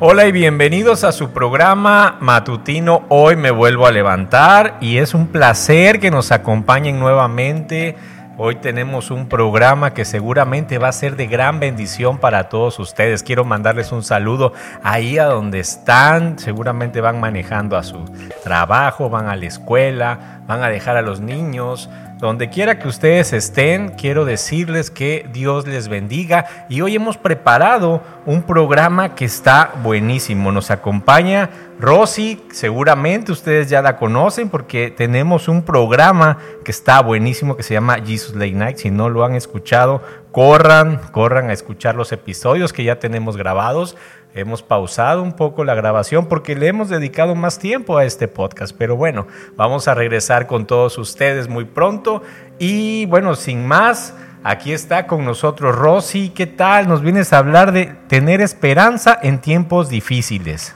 Hola y bienvenidos a su programa matutino. Hoy me vuelvo a levantar y es un placer que nos acompañen nuevamente. Hoy tenemos un programa que seguramente va a ser de gran bendición para todos ustedes. Quiero mandarles un saludo ahí a donde están. Seguramente van manejando a su trabajo, van a la escuela, van a dejar a los niños. Donde quiera que ustedes estén, quiero decirles que Dios les bendiga y hoy hemos preparado un programa que está buenísimo. Nos acompaña Rosy, seguramente ustedes ya la conocen porque tenemos un programa que está buenísimo que se llama Jesus Late Night. Si no lo han escuchado, corran, corran a escuchar los episodios que ya tenemos grabados. Hemos pausado un poco la grabación porque le hemos dedicado más tiempo a este podcast. Pero bueno, vamos a regresar con todos ustedes muy pronto. Y bueno, sin más, aquí está con nosotros Rosy. ¿Qué tal? Nos vienes a hablar de tener esperanza en tiempos difíciles.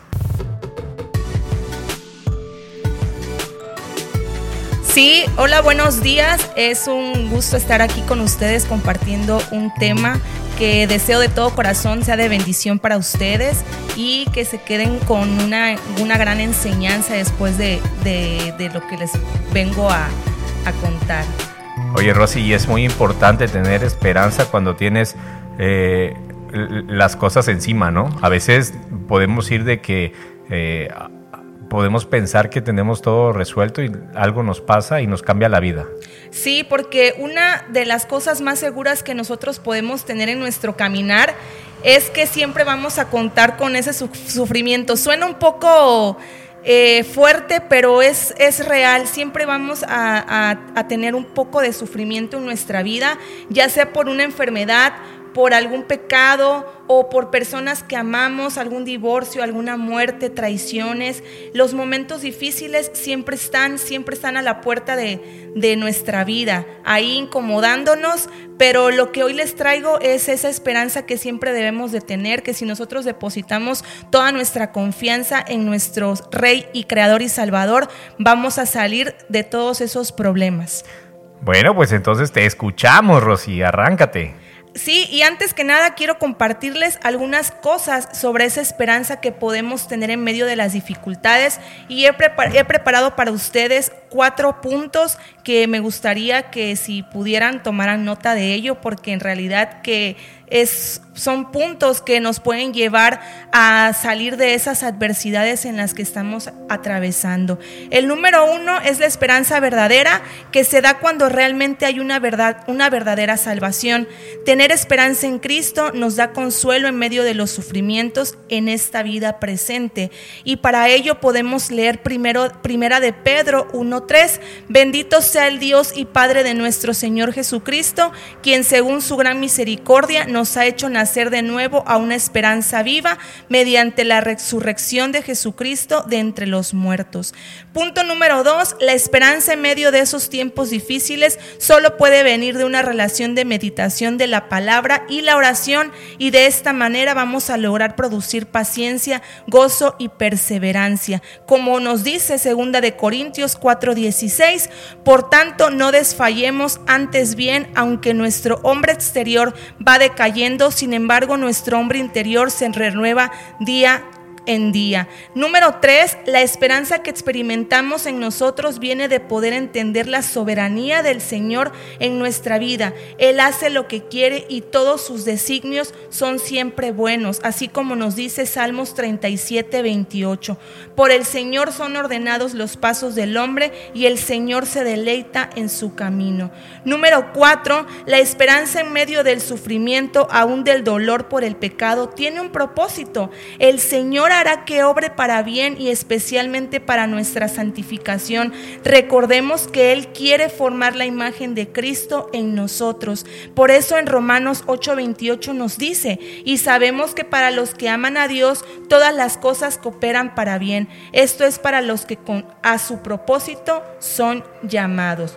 Sí, hola, buenos días. Es un gusto estar aquí con ustedes compartiendo un tema que deseo de todo corazón sea de bendición para ustedes y que se queden con una, una gran enseñanza después de, de, lo que les vengo a, a, contar. Oye, Rosy, y es muy importante tener esperanza cuando tienes eh, las cosas encima, ¿no? A veces podemos ir de que... Eh, podemos pensar que tenemos todo resuelto y algo nos pasa y nos cambia la vida. Sí, porque una de las cosas más seguras que nosotros podemos tener en nuestro caminar es que siempre vamos a contar con ese sufrimiento. Suena un poco eh, fuerte, pero es, es real. Siempre vamos a, a tener un poco de sufrimiento en nuestra vida, ya sea por una enfermedad, por algún pecado o por personas que amamos, algún divorcio, alguna muerte, traiciones. Los momentos difíciles siempre están, siempre están a la puerta de, nuestra vida, ahí incomodándonos, pero lo que hoy les traigo es esa esperanza que siempre debemos de tener, que si nosotros depositamos toda nuestra confianza en nuestro Rey y Creador y Salvador, vamos a salir de todos esos problemas. Bueno, pues entonces te escuchamos, Rosy, arráncate. Sí, y antes que nada quiero compartirles algunas cosas sobre esa esperanza que podemos tener en medio de las dificultades. Y he, preparado para ustedes cuatro puntos que me gustaría que si pudieran tomaran nota de ello porque en realidad que es, son puntos que nos pueden llevar a salir de esas adversidades en las que estamos atravesando. El número uno es la esperanza verdadera que se da cuando realmente hay una verdad, una verdadera salvación. Tener esperanza en Cristo nos da consuelo en medio de los sufrimientos en esta vida presente. Y para ello podemos leer primero, primera de Pedro 1.3. Bendito sea el Dios y Padre de nuestro Señor Jesucristo, quien según su gran misericordia nos ha hecho nacer de nuevo a una esperanza viva mediante la resurrección de Jesucristo de entre los muertos. Punto número dos, la esperanza en medio de esos tiempos difíciles solo puede venir de una relación de meditación de la palabra y la oración y de esta manera vamos a lograr producir paciencia, gozo y perseverancia. Como nos dice segunda de Corintios 4:16, por tanto no desfallemos antes bien, aunque nuestro hombre exterior va decayendo sin embargo nuestro hombre interior se renueva día en día. Número tres, la esperanza que experimentamos en nosotros viene de poder entender la soberanía del Señor en nuestra vida. Él hace lo que quiere y todos sus designios son siempre buenos, así como nos dice Salmos 37, 28. Por el Señor son ordenados los pasos del hombre y el Señor se deleita en su camino. Número cuatro, la esperanza en medio del sufrimiento, aún del dolor por el pecado, tiene un propósito. El Señor que obre para bien y especialmente para nuestra santificación. Recordemos que Él quiere formar la imagen de Cristo en nosotros. Por eso en Romanos 8:28 nos dice, y sabemos que para los que aman a Dios, todas las cosas cooperan para bien. Esto es para los que con, a su propósito son llamados.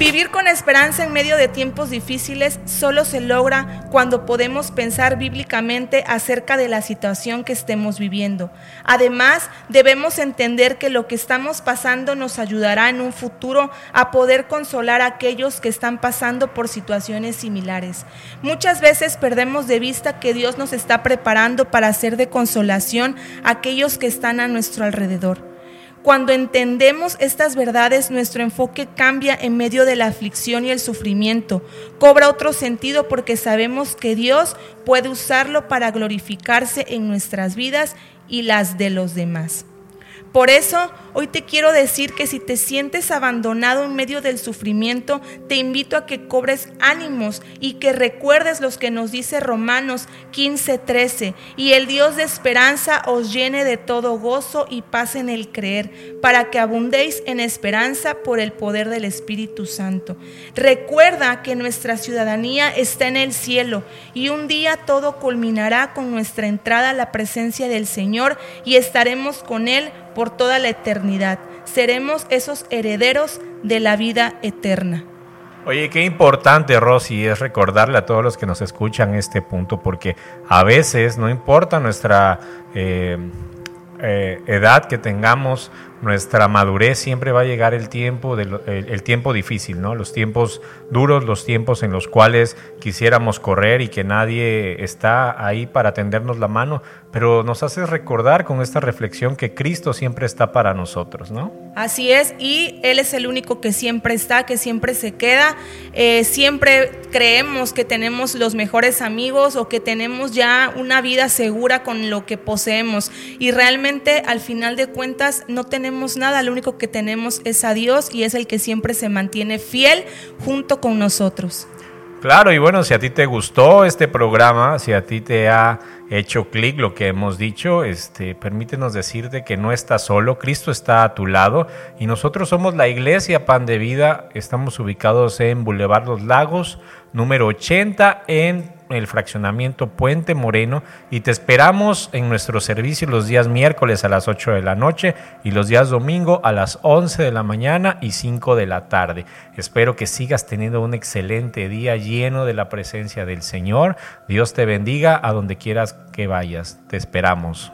Vivir con esperanza en medio de tiempos difíciles solo se logra cuando podemos pensar bíblicamente acerca de la situación que estemos viviendo. Además, debemos entender que lo que estamos pasando nos ayudará en un futuro a poder consolar a aquellos que están pasando por situaciones similares. Muchas veces perdemos de vista que Dios nos está preparando para hacer de consolación a aquellos que están a nuestro alrededor. Cuando entendemos estas verdades, nuestro enfoque cambia en medio de la aflicción y el sufrimiento. Cobra otro sentido porque sabemos que Dios puede usarlo para glorificarse en nuestras vidas y las de los demás. Por eso, hoy te quiero decir que si te sientes abandonado en medio del sufrimiento, te invito a que cobres ánimos y que recuerdes los que nos dice Romanos 15:13, y el Dios de esperanza os llene de todo gozo y paz en el creer, para que abundéis en esperanza por el poder del Espíritu Santo. Recuerda que nuestra ciudadanía está en el cielo y un día todo culminará con nuestra entrada a la presencia del Señor y estaremos con Él por toda la eternidad. Seremos esos herederos de la vida eterna. Oye, qué importante, Rosy, es recordarle a todos los que nos escuchan este punto, porque a veces no importa nuestra eh, eh, edad que tengamos, nuestra madurez, siempre va a llegar el tiempo, el, tiempo difícil, ¿no? Los tiempos duros, los tiempos en los cuales quisiéramos correr y que nadie está ahí para tendernos la mano, pero nos hace recordar con esta reflexión que Cristo siempre está para nosotros, ¿no? Así es, y Él es el único que siempre está, que siempre se queda. Eh, siempre creemos que tenemos los mejores amigos o que tenemos ya una vida segura con lo que poseemos. Y realmente al final de cuentas no nada, lo único que tenemos es a Dios y es el que siempre se mantiene fiel junto con nosotros. Claro, y bueno, si a ti te gustó este programa, si a ti te ha hecho clic lo que hemos dicho, este, permítenos decirte que no estás solo, Cristo está a tu lado y nosotros somos la Iglesia Pan de Vida, estamos ubicados en Boulevard Los Lagos, número 80 en el fraccionamiento Puente Moreno y te esperamos en nuestro servicio los días miércoles a las 8 de la noche y los días domingo a las 11 de la mañana y 5 de la tarde. Espero que sigas teniendo un excelente día lleno de la presencia del Señor. Dios te bendiga a donde quieras que vayas. Te esperamos.